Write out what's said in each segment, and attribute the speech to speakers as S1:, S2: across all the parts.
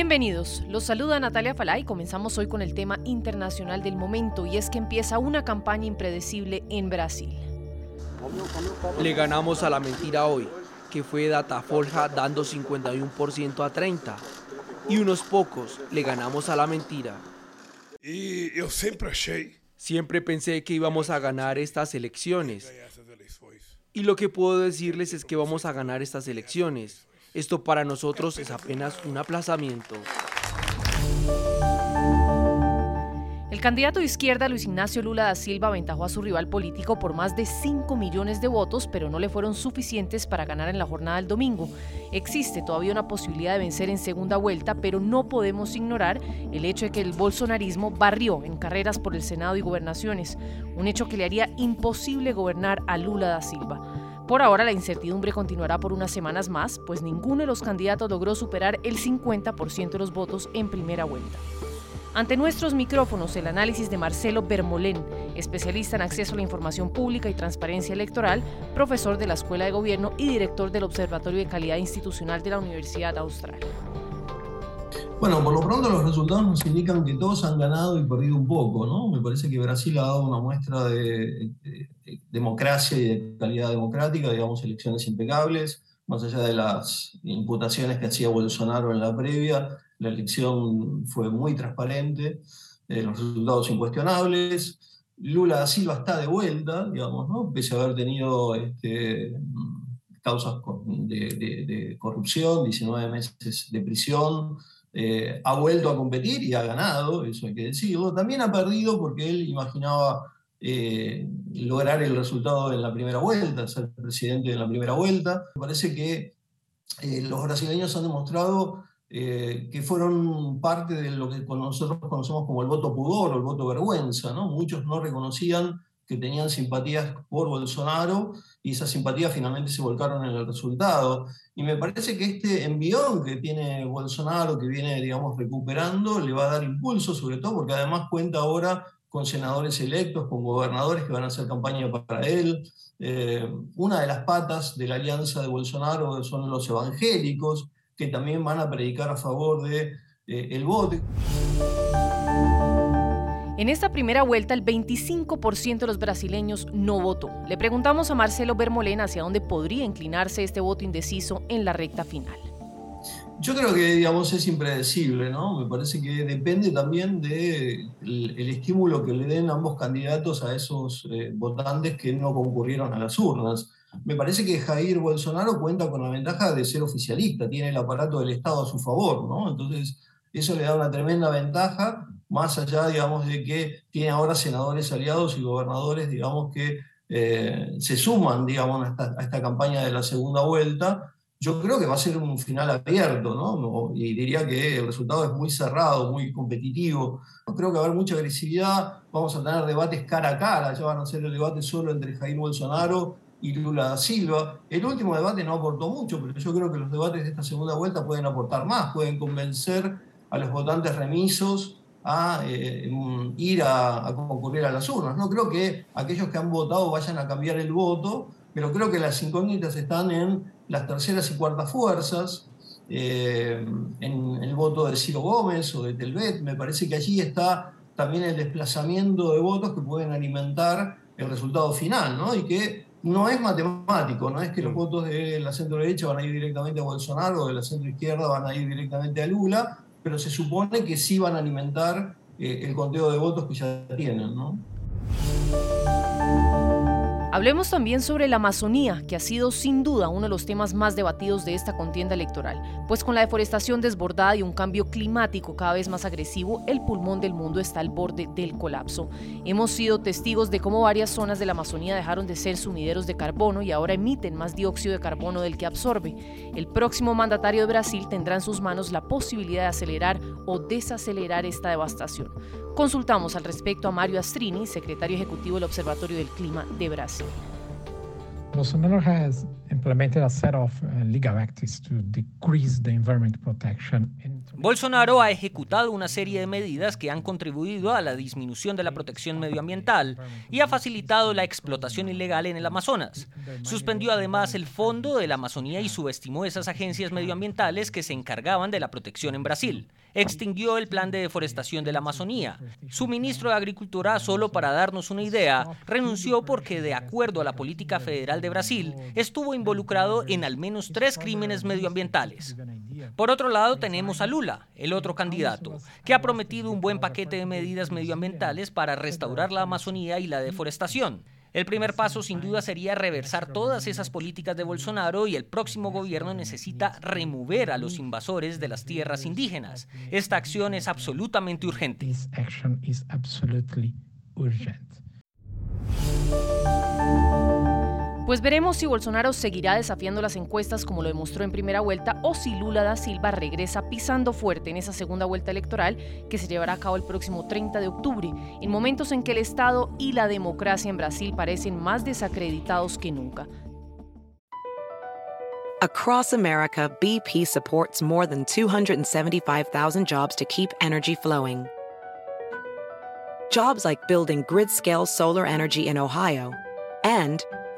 S1: Bienvenidos, los saluda Natalia Falay. Comenzamos hoy con el tema internacional del momento y es que empieza una campaña impredecible en Brasil.
S2: Le ganamos a la mentira hoy, que fue Datafolja dando 51% a 30. Y unos pocos le ganamos a la mentira.
S3: Y yo Siempre
S2: pensé que íbamos a ganar estas elecciones. Y lo que puedo decirles es que vamos a ganar estas elecciones. Esto para nosotros es apenas un aplazamiento.
S1: El candidato de izquierda Luis Ignacio Lula da Silva aventajó a su rival político por más de 5 millones de votos, pero no le fueron suficientes para ganar en la jornada del domingo. Existe todavía una posibilidad de vencer en segunda vuelta, pero no podemos ignorar el hecho de que el bolsonarismo barrió en carreras por el Senado y gobernaciones, un hecho que le haría imposible gobernar a Lula da Silva. Por ahora la incertidumbre continuará por unas semanas más, pues ninguno de los candidatos logró superar el 50% de los votos en primera vuelta. Ante nuestros micrófonos, el análisis de Marcelo Bermolén, especialista en acceso a la información pública y transparencia electoral, profesor de la Escuela de Gobierno y director del Observatorio de Calidad Institucional de la Universidad Austral.
S4: Bueno, por lo pronto los resultados nos indican que todos han ganado y perdido un poco, ¿no? Me parece que Brasil ha dado una muestra de, democracia y de calidad democrática, digamos, elecciones impecables, más allá de las imputaciones que hacía Bolsonaro en la previa, la elección fue muy transparente, eh, los resultados incuestionables. Lula da Silva está de vuelta, digamos, ¿no? pese a haber tenido este, causas de, corrupción, 19 meses de prisión, eh, ha vuelto a competir y ha ganado, eso hay que decirlo. También ha perdido porque él imaginaba eh, lograr el resultado en la primera vuelta, ser presidente en la primera vuelta. Me parece que los brasileños han demostrado eh, que fueron parte de lo que nosotros conocemos como el voto pudor o el voto vergüenza. Muchos no reconocían que tenían simpatías por Bolsonaro y esas simpatías finalmente se volcaron en el resultado. Y me parece que este envión que tiene Bolsonaro, que viene, digamos, recuperando, le va a dar impulso, sobre todo porque además cuenta ahora con senadores electos, con gobernadores que van a hacer campaña para él. Eh, una de las patas de la alianza de Bolsonaro son los evangélicos, que también van a predicar a favor de eh, voto.
S1: En esta primera vuelta, el 25% de los brasileños no votó. Le preguntamos a Marcelo Bermolén hacia dónde podría inclinarse este voto indeciso en la recta final.
S4: Yo creo que, digamos, es impredecible, ¿no? Me parece que depende también del de el estímulo que le den ambos candidatos a esos eh, votantes que no concurrieron a las urnas. Me parece que Jair Bolsonaro cuenta con la ventaja de ser oficialista, tiene el aparato del Estado a su favor, ¿no? Entonces, eso le da una tremenda ventaja, más allá, digamos, de que tiene ahora senadores aliados y gobernadores, digamos, que eh, se suman, digamos, a esta, campaña de la segunda vuelta. Yo creo que va a ser un final abierto, ¿no? Y diría que el resultado es muy cerrado, muy competitivo. No creo que va a haber mucha agresividad, vamos a tener debates cara a cara, ya van a ser el debate solo entre Jair Bolsonaro y Lula da Silva. El último debate no aportó mucho, pero yo creo que los debates de esta segunda vuelta pueden aportar más, pueden convencer a los votantes remisos a eh, ir a, concurrir a las urnas. No creo que aquellos que han votado vayan a cambiar el voto, pero creo que las incógnitas están en las terceras y cuartas fuerzas, eh, en el voto de Ciro Gómez o de Telvet. Me parece que allí está también el desplazamiento de votos que pueden alimentar el resultado final, ¿no? Y que no es matemático, no es que los votos de la centro derecha van a ir directamente a Bolsonaro o de la centro izquierda van a ir directamente a Lula, pero se supone que sí van a alimentar eh, el conteo de votos que ya tienen, ¿no?
S1: Hablemos también sobre la Amazonía, que ha sido sin duda uno de los temas más debatidos de esta contienda electoral, pues con la deforestación desbordada y un cambio climático cada vez más agresivo, el pulmón del mundo está al borde del colapso. Hemos sido testigos de cómo varias zonas de la Amazonía dejaron de ser sumideros de carbono y ahora emiten más dióxido de carbono del que absorbe. El próximo mandatario de Brasil tendrá en sus manos la posibilidad de acelerar o desacelerar esta devastación. Consultamos al respecto a Mario Astrini, secretario ejecutivo del Observatorio del Clima de Brasil.
S5: Bolsonaro has Bolsonaro ha ejecutado una serie de medidas que han contribuido a la disminución de la protección medioambiental y ha facilitado la explotación ilegal en el Amazonas. Suspendió además el Fondo de la Amazonía y subestimó esas agencias medioambientales que se encargaban de la protección en Brasil extinguió el plan de deforestación de la Amazonía. Su ministro de Agricultura, solo para darnos una idea, renunció porque, de acuerdo a la política federal de Brasil, estuvo involucrado en al menos tres crímenes medioambientales. Por otro lado, tenemos a Lula, el otro candidato, que ha prometido un buen paquete de medidas medioambientales para restaurar la Amazonía y la deforestación. El primer paso sin duda sería reversar todas esas políticas de Bolsonaro y el próximo gobierno necesita remover a los invasores de las tierras indígenas. Esta acción es absolutamente urgente.
S1: Pues veremos si Bolsonaro seguirá desafiando las encuestas como lo demostró en primera vuelta o si Lula da Silva regresa pisando fuerte en esa segunda vuelta electoral que se llevará a cabo el próximo 30 de octubre, en momentos en que el Estado y la democracia en Brasil parecen más desacreditados que nunca.
S6: Across America, BP supports more than 275,000 jobs to keep energy flowing. Jobs like building grid-scale solar energy in Ohio and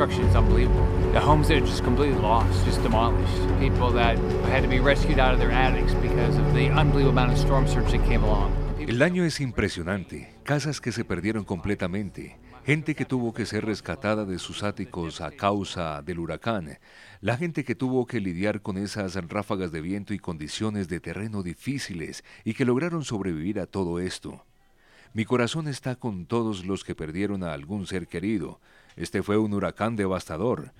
S7: Destruction is unbelievable. The homes that are just completely lost, just demolished. People that had to be rescued out of their attics because of the unbelievable amount of storm surge that came along.
S8: El daño es impresionante. Casas que se perdieron completamente. Gente que tuvo que ser rescatada de sus áticos a causa del huracán. La gente que tuvo que lidiar con esas ráfagas de viento y condiciones de terreno difíciles y que lograron sobrevivir a todo esto. Mi corazón está con todos los que perdieron a algún ser querido. Este fue un huracán devastador.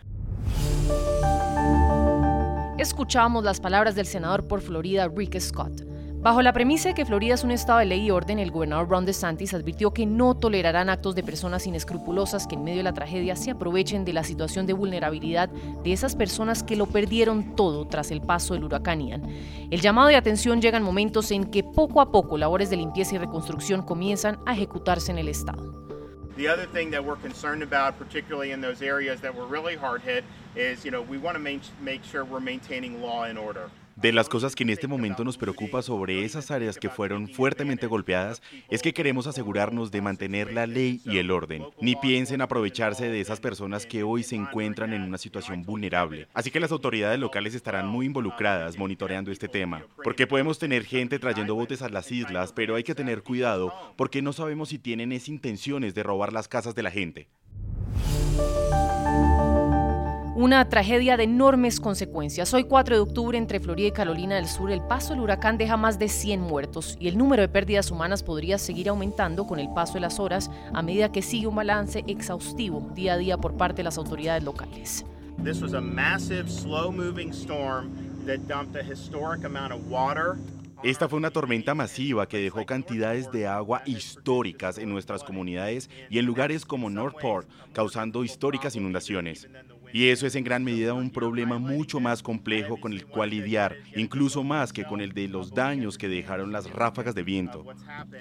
S1: Escuchamos las palabras del senador por Florida, Rick Scott. Bajo la premisa de que Florida es un estado de ley y orden, el gobernador Ron DeSantis advirtió que no tolerarán actos de personas inescrupulosas que en medio de la tragedia se aprovechen de la situación de vulnerabilidad de esas personas que lo perdieron todo tras el paso del huracán Ian. El llamado de atención llega en momentos en que poco a poco labores de limpieza y reconstrucción comienzan a ejecutarse en el estado.
S9: The other thing that we're concerned about, particularly in those areas that were really hard hit, is you know we want to make sure we're maintaining law and order.
S10: De las cosas que en este momento nos preocupa sobre esas áreas que fueron fuertemente golpeadas es que queremos asegurarnos de mantener la ley y el orden. Ni piensen aprovecharse de esas personas que hoy se encuentran en una situación vulnerable. Así que las autoridades locales estarán muy involucradas monitoreando este tema. Porque podemos tener gente trayendo botes a las islas, pero hay que tener cuidado porque no sabemos si tienen esas intenciones de robar las casas de la gente.
S1: Una tragedia de enormes consecuencias. Hoy 4 de octubre entre Florida y Carolina del Sur el paso del huracán deja más de 100 muertos y el número de pérdidas humanas podría seguir aumentando con el paso de las horas a medida que sigue un balance exhaustivo día a día por parte de las autoridades locales.
S9: This was a massive slow moving storm that dumped a historic amount of water
S10: esta fue una tormenta masiva que dejó cantidades de agua históricas en nuestras comunidades y en lugares como Northport, causando históricas inundaciones. Y eso es en gran medida un problema mucho más complejo con el cual lidiar, incluso más que con el de los daños que dejaron las ráfagas de viento.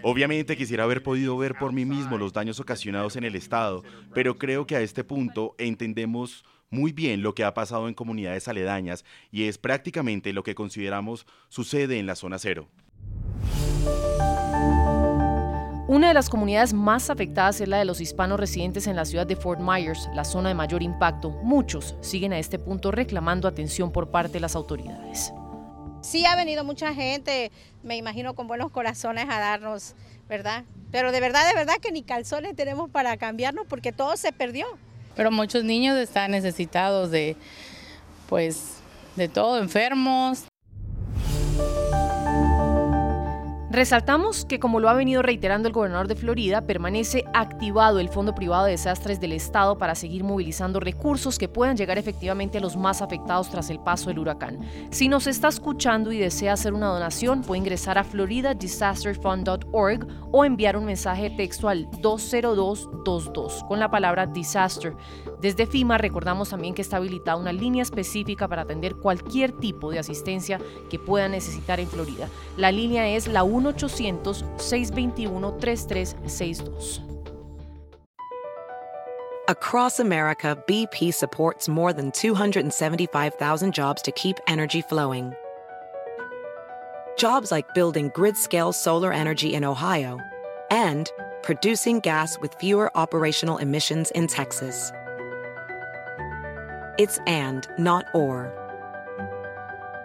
S10: Obviamente quisiera haber podido ver por mí mismo los daños ocasionados en el estado, pero creo que a este punto entendemos muy bien lo que ha pasado en comunidades aledañas y es prácticamente lo que consideramos sucede en la zona cero.
S1: Una de las comunidades más afectadas es la de los hispanos residentes en la ciudad de Fort Myers, la zona de mayor impacto. Muchos siguen a este punto reclamando atención por parte de las autoridades.
S11: Sí ha venido mucha gente, me imagino con buenos corazones a darnos, ¿verdad? Pero de verdad, de verdad que ni calzones tenemos para cambiarnos porque todo se perdió.
S12: Pero muchos niños están necesitados de, pues, de todo, enfermos,
S1: Resaltamos que, como lo ha venido reiterando el gobernador de Florida, permanece activado el Fondo Privado de Desastres del Estado para seguir movilizando recursos que puedan llegar efectivamente a los más afectados tras el paso del huracán. Si nos está escuchando y desea hacer una donación, puede ingresar a floridadisasterfund.org o enviar un mensaje de texto al 20222 con la palabra disaster. Desde FIMA recordamos también que está habilitada una línea específica para atender cualquier tipo de asistencia que pueda necesitar en Florida. La línea es la 1-800-621-3362.
S6: Across America, BP supports more than 275,000 jobs to keep energy flowing. Jobs like building grid scale solar energy in Ohio and producing gas with fewer operational emissions in Texas. It's and, not or.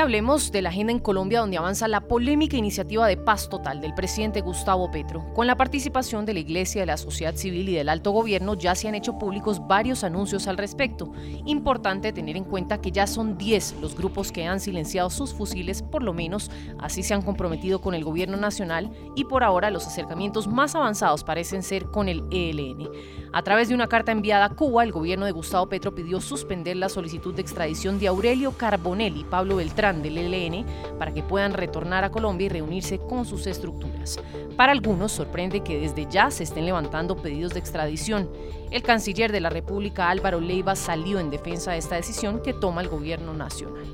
S1: Hablemos de la agenda en Colombia donde avanza la polémica iniciativa de paz total del presidente Gustavo Petro. Con la participación de la Iglesia, de la sociedad civil y del alto gobierno ya se han hecho públicos varios anuncios al respecto. Importante tener en cuenta que ya son 10 los grupos que han silenciado sus fusiles, por lo menos así se han comprometido con el gobierno nacional y por ahora los acercamientos más avanzados parecen ser con el ELN. A través de una carta enviada a Cuba, el gobierno de Gustavo Petro pidió suspender la solicitud de extradición de Aurelio Carbonelli y Pablo Beltrán del ELN para que puedan retornar a Colombia y reunirse con sus estructuras. Para algunos sorprende que desde ya se estén levantando pedidos de extradición. El canciller de la República Álvaro Leiva salió en defensa de esta decisión que toma el gobierno nacional.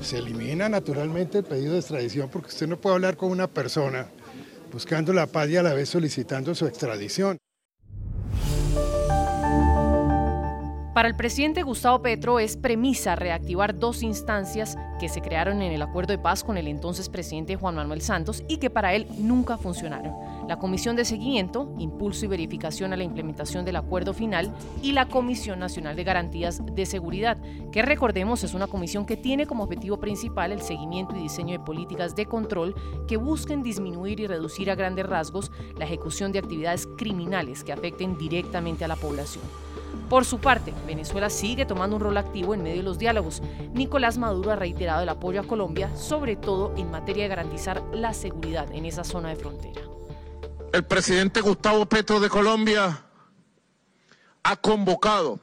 S13: Se elimina naturalmente el pedido de extradición porque usted no puede hablar con una persona buscando la paz y a la vez solicitando su extradición.
S1: Para el presidente Gustavo Petro es premisa reactivar dos instancias que se crearon en el acuerdo de paz con el entonces presidente Juan Manuel Santos y que para él nunca funcionaron. La Comisión de Seguimiento, Impulso y Verificación a la Implementación del Acuerdo Final y la Comisión Nacional de Garantías de Seguridad, que recordemos es una comisión que tiene como objetivo principal el seguimiento y diseño de políticas de control que busquen disminuir y reducir a grandes rasgos la ejecución de actividades criminales que afecten directamente a la población. Por su parte, Venezuela sigue tomando un rol activo en medio de los diálogos. Nicolás Maduro ha reiterado el apoyo a Colombia, sobre todo en materia de garantizar la seguridad en esa zona de frontera.
S14: El presidente Gustavo Petro de Colombia ha convocado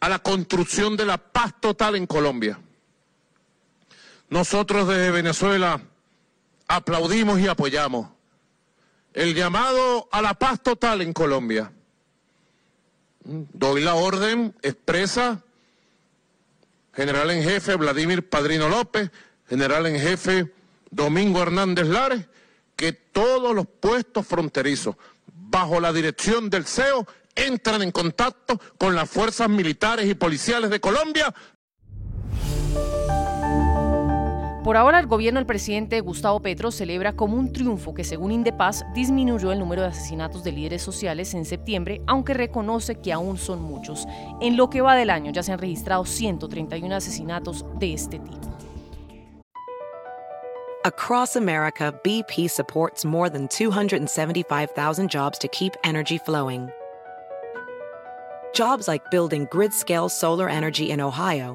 S14: a la construcción de la paz total en Colombia. Nosotros desde Venezuela aplaudimos y apoyamos el llamado a la paz total en Colombia doy la orden expresa, general en jefe Vladimir Padrino López, general en jefe Domingo Hernández Lares, que todos los puestos fronterizos bajo la dirección del CEO entran en contacto con las fuerzas militares y policiales de Colombia
S1: Por ahora, el gobierno del presidente Gustavo Petro celebra como un triunfo que, según Indepaz, disminuyó el número de asesinatos de líderes sociales en septiembre, aunque reconoce que aún son muchos. En lo que va del año ya se han registrado 131 asesinatos de este tipo.
S6: Across America, BP supports more than 275,000 jobs to keep energy flowing. Jobs like building grid-scale solar energy in Ohio